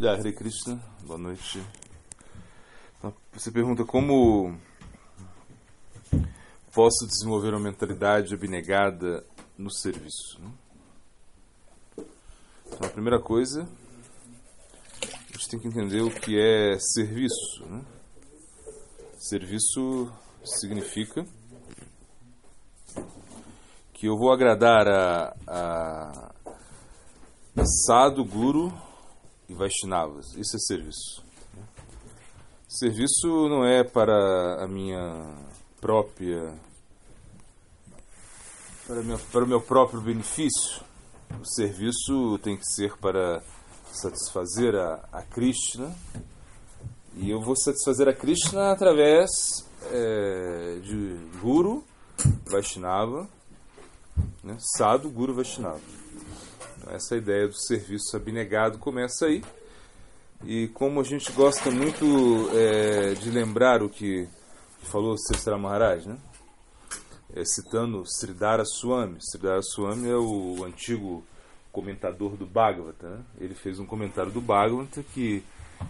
Já, Hare Krishna, boa noite. Então, Você pergunta como posso desenvolver uma mentalidade abnegada no serviço. né? Então, a primeira coisa, a gente tem que entender o que é serviço. né? Serviço significa que eu vou agradar a, a, Guru e Vaishnavas. Isso é serviço. Serviço não é para a minha própria para, minha, para o meu próprio benefício. O serviço tem que ser para satisfazer a, a Krishna e eu vou satisfazer a Krishna através é, de Guru, Vaishnava, né? Sadhu, Guru, Vaishnava. Então, essa ideia do serviço abnegado começa aí. E como a gente gosta muito é, de lembrar o que falou Sestra Maharaj, né? É, citando Sridhara Swami. Sridhara Swami é o antigo comentador do Bhagavata. Né? Ele fez um comentário do Bhagavata que,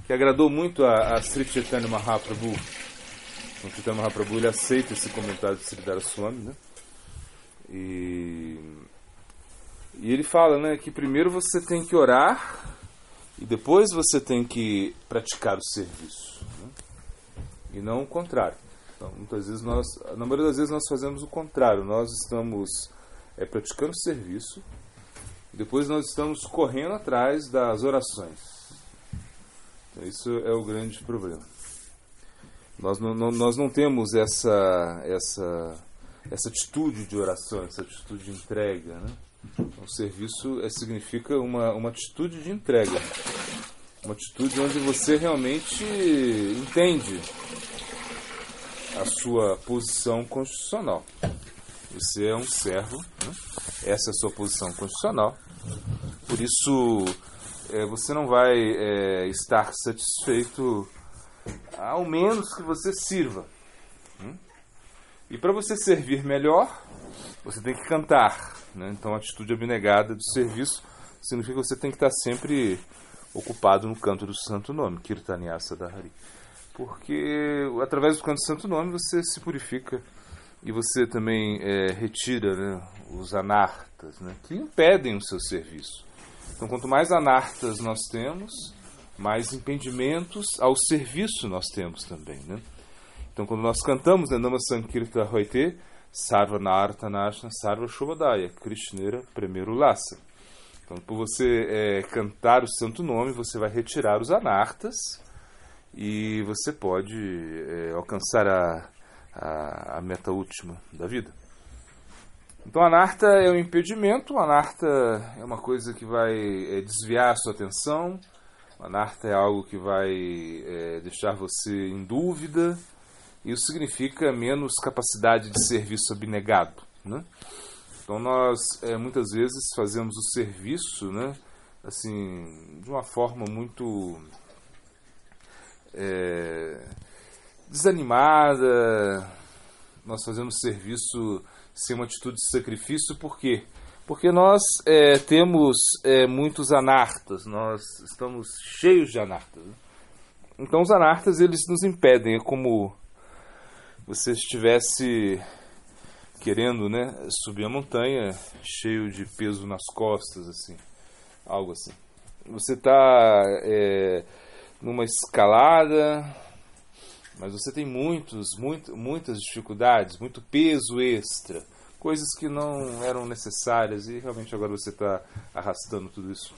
que agradou muito a, a Sri Chaitanya Mahaprabhu. O Chaitanya Mahaprabhu ele aceita esse comentário de Sridhara Swami, né? E, e ele fala né, que primeiro você tem que orar e depois você tem que praticar o serviço. Né? E não o contrário. Então, muitas vezes nós, na maioria das vezes nós fazemos o contrário. Nós estamos é, praticando o serviço, depois nós estamos correndo atrás das orações. Então, isso é o grande problema. Nós não, não, nós não temos essa, essa, essa atitude de oração, essa atitude de entrega. Né? O serviço é, significa uma, uma atitude de entrega. Uma atitude onde você realmente entende a sua posição constitucional. Você é um servo, né? essa é a sua posição constitucional. Por isso, é, você não vai é, estar satisfeito ao menos que você sirva. Hum? E para você servir melhor, você tem que cantar. Né? Então, a atitude abnegada do serviço significa que você tem que estar sempre ocupado no canto do santo nome, Kirtanyasa Dahari. Porque através do canto do santo nome você se purifica e você também é, retira né, os anartas né, que impedem o seu serviço. Então, quanto mais anartas nós temos, mais impedimentos ao serviço nós temos também. Né? Então, quando nós cantamos né, Nama Sankirta Hoite, Sarva Narta Nashna Sarva Shobadaya, Krishnera primeiro Lassa. Então, por você é, cantar o santo nome, você vai retirar os anartas e você pode é, alcançar a, a, a, meta última da vida. Então, anarta é um impedimento, anarta é uma coisa que vai é, desviar a sua atenção, anarta é algo que vai é, deixar você em dúvida, isso significa menos capacidade de serviço abnegado. Né? Então, nós é, muitas vezes fazemos o serviço né, assim, de uma forma muito é, desanimada, nós fazemos serviço sem uma atitude de sacrifício, por quê? Porque nós é, temos muitos anartas, nós estamos cheios de anartas. Então os anartas eles nos impedem, é como você estivesse querendo né, subir a montanha cheio de peso nas costas, assim, algo assim. Você está é, numa escalada, mas você tem muitos, muito, muitas dificuldades, muito peso extra, coisas que não eram necessárias e realmente agora você está arrastando tudo isso.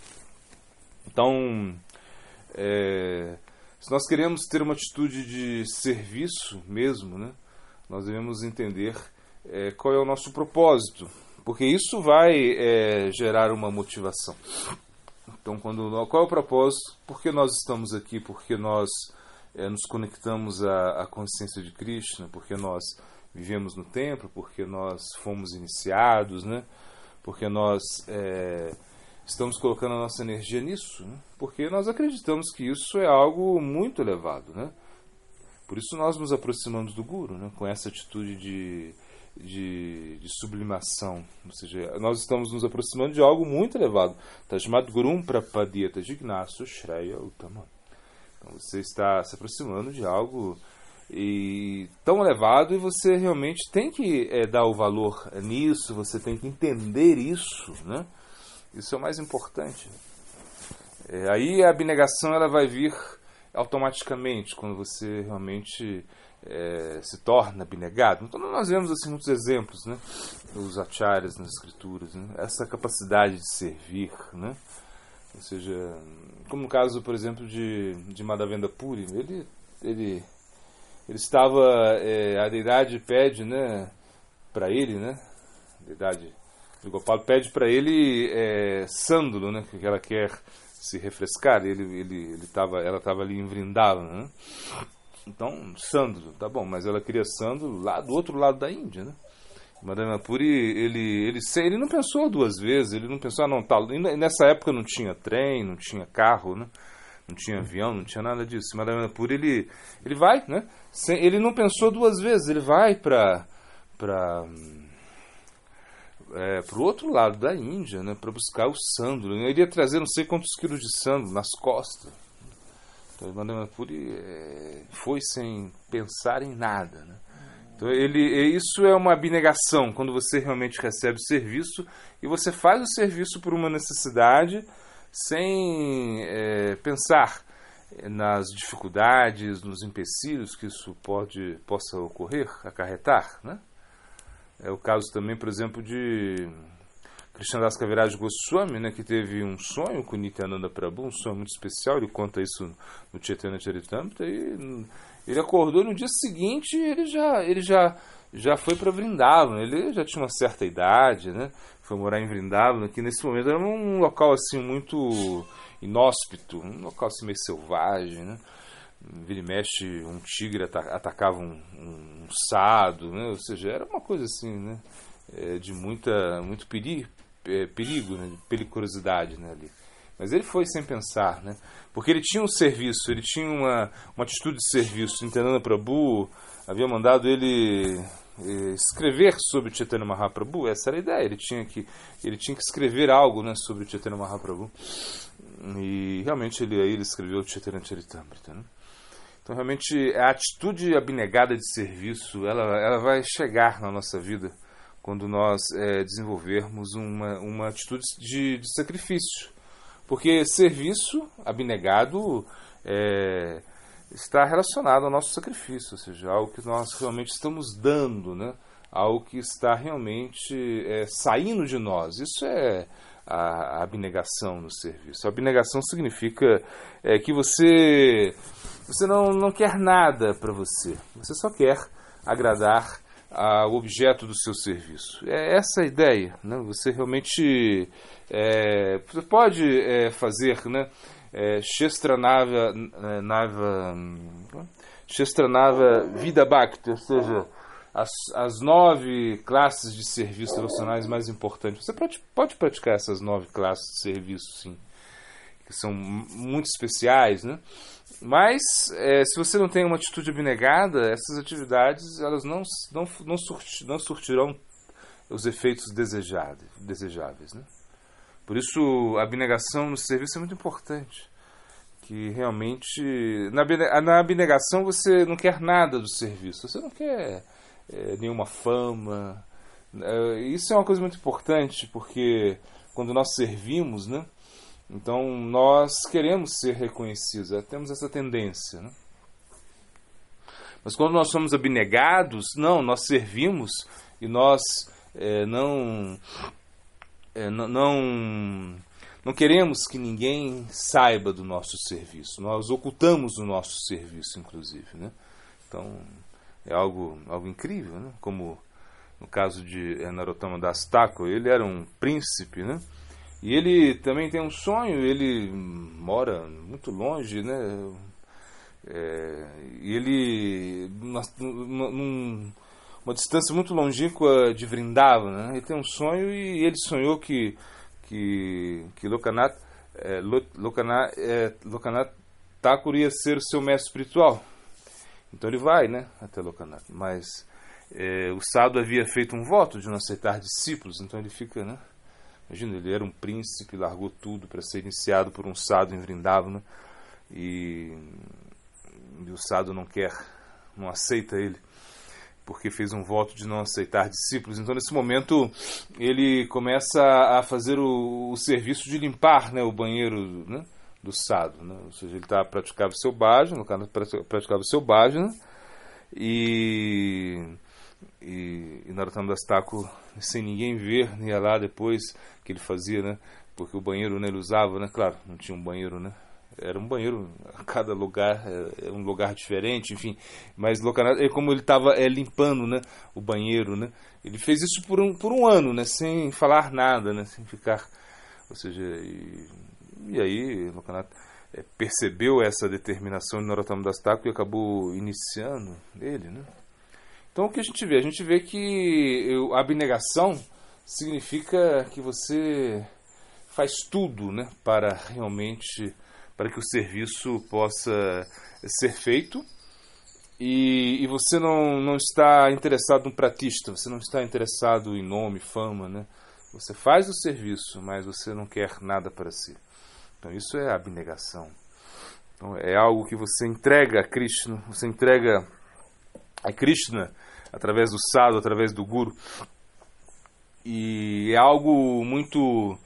Então, é, se nós queremos ter uma atitude de serviço mesmo, né, nós devemos entender é, qual é o nosso propósito, porque isso vai é, gerar uma motivação. Então, quando qual é o propósito? Por que nós estamos aqui? Porque nós é, nos conectamos à, à, consciência de Krishna? Porque nós vivemos no templo? Porque nós fomos iniciados, né? Porque nós é, estamos colocando a nossa energia nisso? Né? Porque nós acreditamos que isso é algo muito elevado, né? Por isso nós nos aproximamos do Guru, né? Com essa atitude de de, de, sublimação. Ou seja, nós estamos nos aproximando de algo muito elevado. Tajmat Gurum Prapadyata Jignasu Shreya Uttama. Então você está se aproximando de algo e tão elevado e você realmente tem que é, dar o valor nisso, você tem que entender isso, né? Isso é o mais importante. É, aí a abnegação ela vai vir automaticamente quando você realmente é, se torna abnegado. Então nós vemos assim muitos exemplos, né? Os acharyas nas escrituras, né? essa capacidade de servir, né? Ou seja, como no caso, por exemplo, de, de Madhavendra Puri, ele, ele, ele estava, é, a deidade pede, né, para ele, né, a deidade de Gopal pede para ele é, sândalo, né, que ela quer se refrescar, ele, ele, ele tava, ela estava ali em Vrindavan, né, então, sândalo, tá bom, mas ela queria sândalo lá do outro lado da Índia, né? Madame Puri, ele, ele, ele não pensou duas vezes, ele não pensou, ah, não, tá, nessa época não tinha trem, não tinha carro, né? não tinha avião, não tinha nada disso. Madame Puri, ele, ele vai, né? Ele não pensou duas vezes, ele vai para para é, o outro lado da Índia, né, para buscar o sândalo. Ele iria trazer não sei quantos quilos de sândalo nas costas. Então, Puri é, foi sem pensar em nada, né? Então, ele, isso é uma abnegação, quando você realmente recebe o serviço e você faz o serviço por uma necessidade sem é, pensar nas dificuldades, nos empecilhos que isso pode, possa ocorrer, acarretar. Né? É o caso também, por exemplo, de Krishnadas Kaviraj Goswami, né, que teve um sonho com Nityananda Prabhu, um sonho muito especial, ele conta isso no Chaitanya Charitamrita, e ele acordou no dia seguinte ele já, ele já, já foi para Vrindavan. Ele já tinha uma certa idade, né? Foi morar em Vrindavan, que nesse momento era um local assim muito inóspito, um local assim meio selvagem, né? Vira e mexe, um tigre atacava um, um, sado, né? Ou seja, era uma coisa assim, né? É, de muita, muito perigo, é, perigo né? de periculosidade né? ali. Mas ele foi sem pensar, né? Porque ele tinha um serviço, ele tinha uma, uma atitude de serviço. Nityananda Prabhu havia mandado ele eh, escrever sobre Chaitanya Mahaprabhu, essa era a ideia, ele tinha que, ele tinha que escrever algo né, sobre Chaitanya Mahaprabhu. E realmente ele, aí ele escreveu Chaitanya Charitamrita. Né? Então realmente a atitude abnegada de serviço, ela, ela vai chegar na nossa vida quando nós é, desenvolvermos uma, uma atitude de, de sacrifício porque serviço abnegado é, está relacionado ao nosso sacrifício, ou seja, algo que nós realmente estamos dando, né? algo que está realmente é, saindo de nós. Isso é a, abnegação no serviço. A abnegação significa é, que você, você não, não quer nada para você, você só quer agradar ao objeto do seu serviço. É essa a ideia. Né? Você realmente é, pode é, fazer né, é, Shestranava Nava, Shestranava Vida Bhakti, ou seja, as, as nove classes de serviços devocionais mais importantes. Você pode, pode praticar essas nove classes de serviço, sim, que são muito especiais, né? Mas, é, se você não tem uma atitude abnegada, essas atividades elas não, não, não, surti, não surtirão os efeitos desejáveis. desejáveis né? Por isso, a abnegação no serviço é muito importante. Que realmente, na, abnegação, você não quer nada do serviço, você não quer é, nenhuma fama. É, isso é uma coisa muito importante, porque quando nós servimos, né? Então nós queremos ser reconhecidos, é, temos essa tendência. Né? Mas quando nós somos abnegados, não, nós servimos e nós é, não, é, não, não queremos que ninguém saiba do nosso serviço. Nós ocultamos o nosso serviço, inclusive. Né? Então é algo, algo incrível, né? como no caso de Narottama Das ele era um príncipe, né? E ele também tem um sonho, ele mora muito longe, né? É, ele, uma distância muito longínqua de Vrindavan, né? ele tem um sonho e ele sonhou que, que, que Lokanath, é, Lokanath, é, Lokanath Thakur ia ser seu mestre espiritual. Então ele vai né, até Lokanath, mas é, o Sado havia feito um voto de não aceitar discípulos, então ele fica, né? Imagina, ele era um príncipe, largou tudo para ser iniciado por um Sado em Vrindavana e, e o Sado não quer, não aceita ele porque fez um voto de não aceitar discípulos. Então, nesse momento, ele começa a fazer o, o serviço de limpar né, o banheiro né, do sado. Né? Ou seja, ele está praticando o seu bhajana, no caso, praticava o seu bhajana, e, e, e Narottam Das Thakur, sem ninguém ver, ia lá depois que ele fazia, né? Porque o banheiro né, ele usava, né? Claro, não tinha um banheiro, né? Era um banheiro, cada lugar é, é um lugar diferente, enfim. Mas é como ele estava é, limpando né, o banheiro, né? Ele fez isso por um, por um ano, né, sem falar nada, né, sem ficar. Ou seja, e, e aí Lokanath é, percebeu essa determinação de Narottam Das Thakur e acabou iniciando ele. Né? Então o que a gente vê? A gente vê que a abnegação significa que você faz tudo né, para realmente para que o serviço possa ser feito. E, e, você não, não está interessado no pratista, você não está interessado em nome, fama, né? Você faz o serviço, mas você não quer nada para si. Então isso é abnegação. Então, é algo que você entrega a Krishna, você entrega a Krishna através do sadhu, através do guru. E é algo muito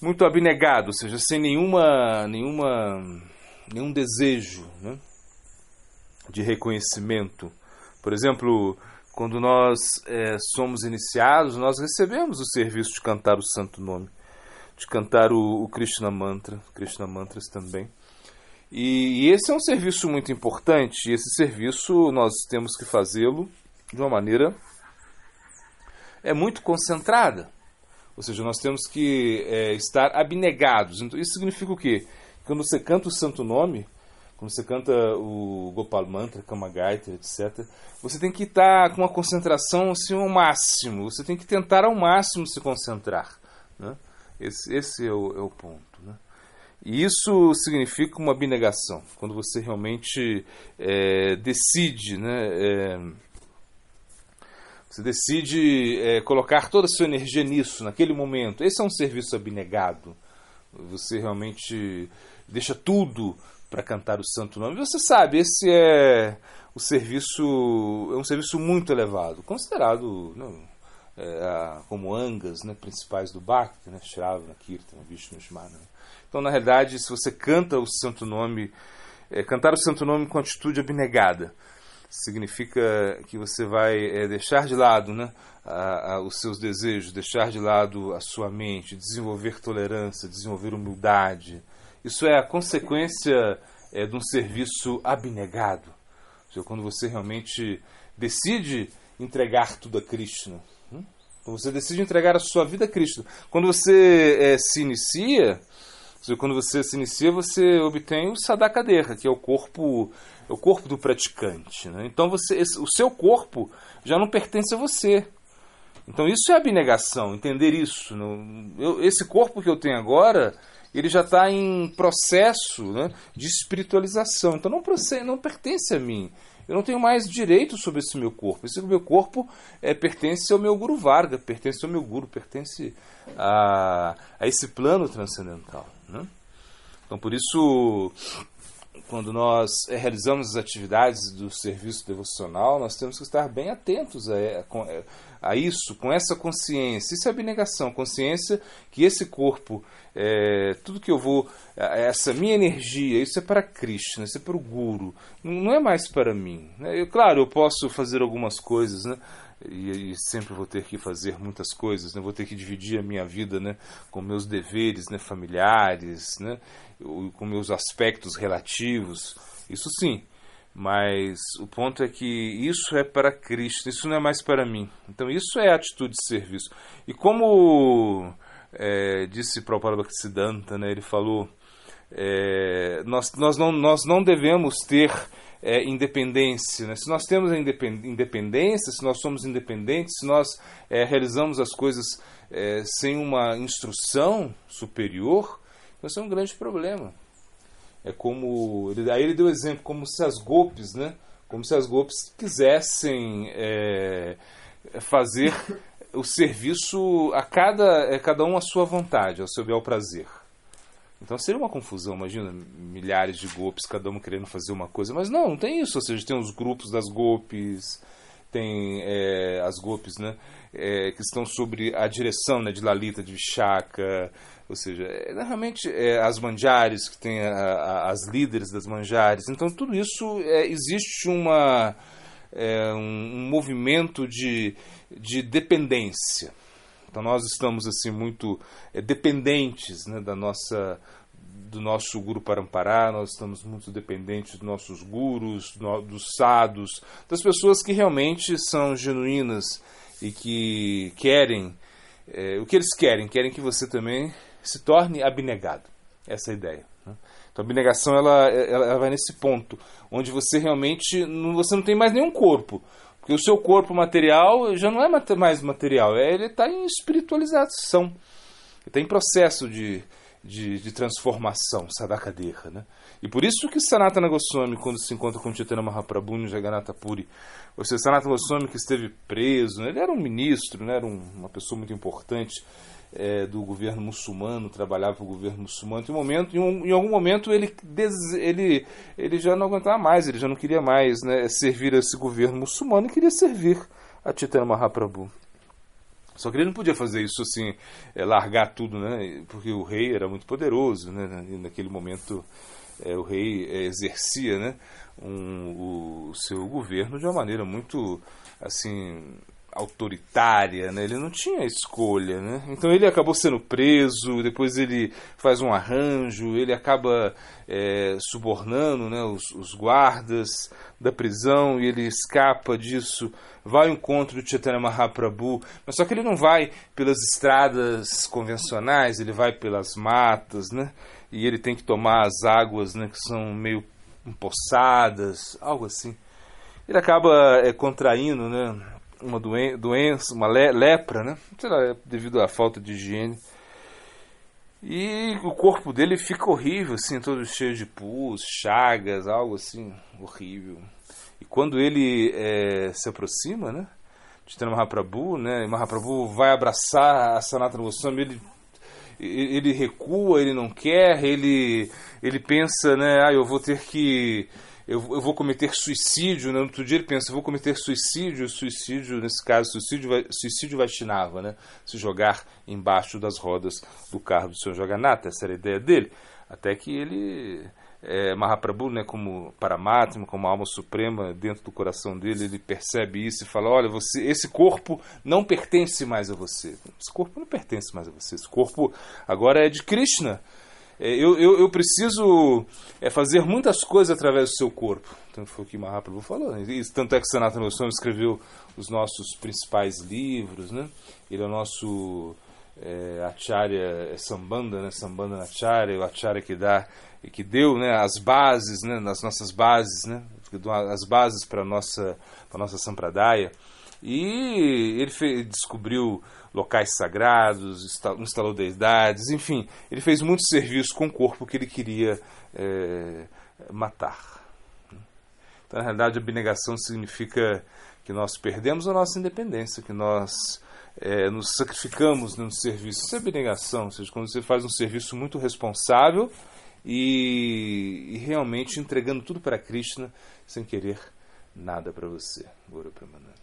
muito abnegado, ou seja, sem nenhuma, nenhuma, nenhum desejo né, de reconhecimento. Por exemplo, quando nós é, somos iniciados, nós recebemos o serviço de cantar o Santo Nome, de cantar o, o Krishna Mantra, Krishna Mantras também. E, e esse é um serviço muito importante, e esse serviço nós temos que fazê-lo de uma maneira é muito concentrada. Ou seja, nós temos que é, estar abnegados. Então, isso significa o quê? Quando você canta o santo nome, quando você canta o Gopal Mantra, Kamagaita, etc., você tem que estar com uma concentração assim, ao máximo. Você tem que tentar ao máximo se concentrar. Né? Esse, esse é, o, é o ponto. Né? E isso significa uma abnegação. Quando você realmente é, decide né, é, você decide é, colocar toda a sua energia nisso, naquele momento. Esse é um serviço abnegado. Você realmente deixa tudo para cantar o santo nome. Você sabe, esse é o serviço, é um serviço muito elevado, considerado não, é, como angas né, principais do Bhakti, né, Shravana, Kirtana, Vishnu, Shmana. Então, na realidade, se você canta o santo nome, é, cantar o santo nome com atitude abnegada, significa que você vai é, deixar de lado né, a, a, os seus desejos, deixar de lado a sua mente, desenvolver tolerância, desenvolver humildade. Isso é a consequência é, de um serviço abnegado. Seja, quando você realmente decide entregar tudo a Krishna. Hum? Quando você decide entregar a sua vida a Cristo. Quando você é, se inicia, seja, quando você se inicia, você obtém o Sadakadeha, que é o corpo é o corpo do praticante. Né? Então você, o seu corpo já não pertence a você. Então isso é abnegação, entender isso. Eu, esse corpo que eu tenho agora, ele já está em processo né, de espiritualização. Então não, não pertence a mim. Eu não tenho mais direito sobre esse meu corpo. Esse meu corpo é, pertence ao meu Guru Varga, pertence ao meu Guru, pertence a, a esse plano transcendental. Né? Então por isso quando nós eh, realizamos as atividades do serviço devocional, nós temos que estar bem atentos a, a, a isso, com essa consciência. Isso é abnegação, consciência que esse corpo, é, tudo que eu vou, essa minha energia, isso é para Krishna, isso é para o Guru, não é mais para mim. Né? Eu, claro, eu posso fazer algumas coisas, né? E, e, sempre vou ter que fazer muitas coisas, né? vou ter que dividir a minha vida né? com meus deveres né? familiares, né? com meus aspectos relativos, isso sim. Mas o ponto é que isso é para Cristo, isso não é mais para mim. Então isso é atitude de serviço. E como é, disse Prabhupada né, ele falou, é, nós, nós, não, nós não devemos ter é, independência. Né? Se nós temos a independência, se nós somos independentes, se nós é, realizamos as coisas é, sem uma instrução superior, isso é um grande problema. É como. Ele, aí ele deu exemplo, como se as golpes, né? como se as golpes quisessem é, fazer o serviço a cada, é, cada um à sua vontade, ao seu bel prazer. Então seria uma confusão, imagina, milhares de golpes, cada um querendo fazer uma coisa. Mas não, não tem isso. Ou seja, tem os grupos das golpes, tem é, as golpes né, é, que estão sobre a direção né, de Lalita, de Vishaka, ou seja, é, realmente é, as manjares, que tem a, a, as líderes das manjares. Então tudo isso é, existe uma, é, um, um movimento de, de dependência. Então nós estamos assim muito é, dependentes né, da nossa do nosso guru Parampará, nós estamos muito dependentes dos nossos gurus, dos sados, das pessoas que realmente são genuínas e que querem é, o que eles querem, querem que você também se torne abnegado. Essa é a ideia. Né? Então a abnegação ela, ela, ela, vai nesse ponto, onde você realmente não, você não tem mais nenhum corpo. Porque o seu corpo material já não é mais material, é, ele está em espiritualização. Ele está em processo de, de, de transformação, sadakadeha. Né? E por isso que Sanatana Goswami, quando se encontra com Chaitanya Mahaprabhu no Jagannatha Puri, ou seja, Sanatana Goswami que esteve preso, né? ele era um ministro, né? era um, uma pessoa muito importante, é, do governo muçulmano, trabalhava para o governo muçulmano. Em, um momento, em, um, em algum momento ele, ele, ele já não aguentava mais, ele já não queria mais né, servir esse governo muçulmano e queria servir a Chaitanya Mahaprabhu. Só que ele não podia fazer isso assim, é, largar tudo, né? Porque o rei era muito poderoso, né? E naquele momento é, o rei é, exercia, né? Um, o, seu governo de uma maneira muito assim autoritária, né? ele não tinha escolha. Né? Então ele acabou sendo preso, depois ele faz um arranjo, ele acaba é, subornando né, os, os, guardas da prisão e ele escapa disso, vai ao encontro de Chaitanya Mahaprabhu, mas só que ele não vai pelas estradas convencionais, ele vai pelas matas, né? e ele tem que tomar as águas né, que são meio empoçadas, algo assim. Ele acaba é, contraindo né, uma doen doença, uma le lepra, né? Sei lá, devido à falta de higiene. E o corpo dele fica horrível, assim, todo cheio de pus, chagas, algo assim, horrível. E quando ele é, se aproxima, né? De Mahaprabhu, né? Mahaprabhu vai abraçar a Sanatana Goswami, ele ele recua, ele não quer, ele ele pensa, né, ah, eu vou ter que eu, eu vou cometer suicídio, né? No outro dia ele pensa, vou cometer suicídio, suicídio, nesse caso, suicídio, suicídio Vaishnava, né? Se jogar embaixo das rodas do carro do Senhor Jagannatha, essa era a ideia dele. Até que ele, é, Mahaprabhu, né, como Paramatma, como alma suprema dentro do coração dele, ele percebe isso e fala: olha, você, esse corpo não pertence mais a você. Esse corpo não pertence mais a você. Esse corpo agora é de Krishna. É, eu, eu, eu, preciso é, fazer muitas coisas através do seu corpo. Então foi o que Mahaprabhu falou. E, tanto é que Sanatana Goswami escreveu os nossos principais livros. Né? Ele é o nosso é, Acharya é Sambanda, né? Sambanda Acharya, o Acharya que dá que deu né, as bases, né, as nossas bases, né, as bases para nossa, para nossa Sampradaya. E ele fez, descobriu locais sagrados, instalou deidades, enfim, ele fez muitos serviços com o corpo que ele queria é, matar. Então, na realidade, a abnegação significa que nós perdemos a nossa independência, que nós é, nos sacrificamos no serviço. Isso é abnegação, ou seja, quando você faz um serviço muito responsável e, e realmente entregando tudo para Krishna sem querer nada para você. Guru Pramananda.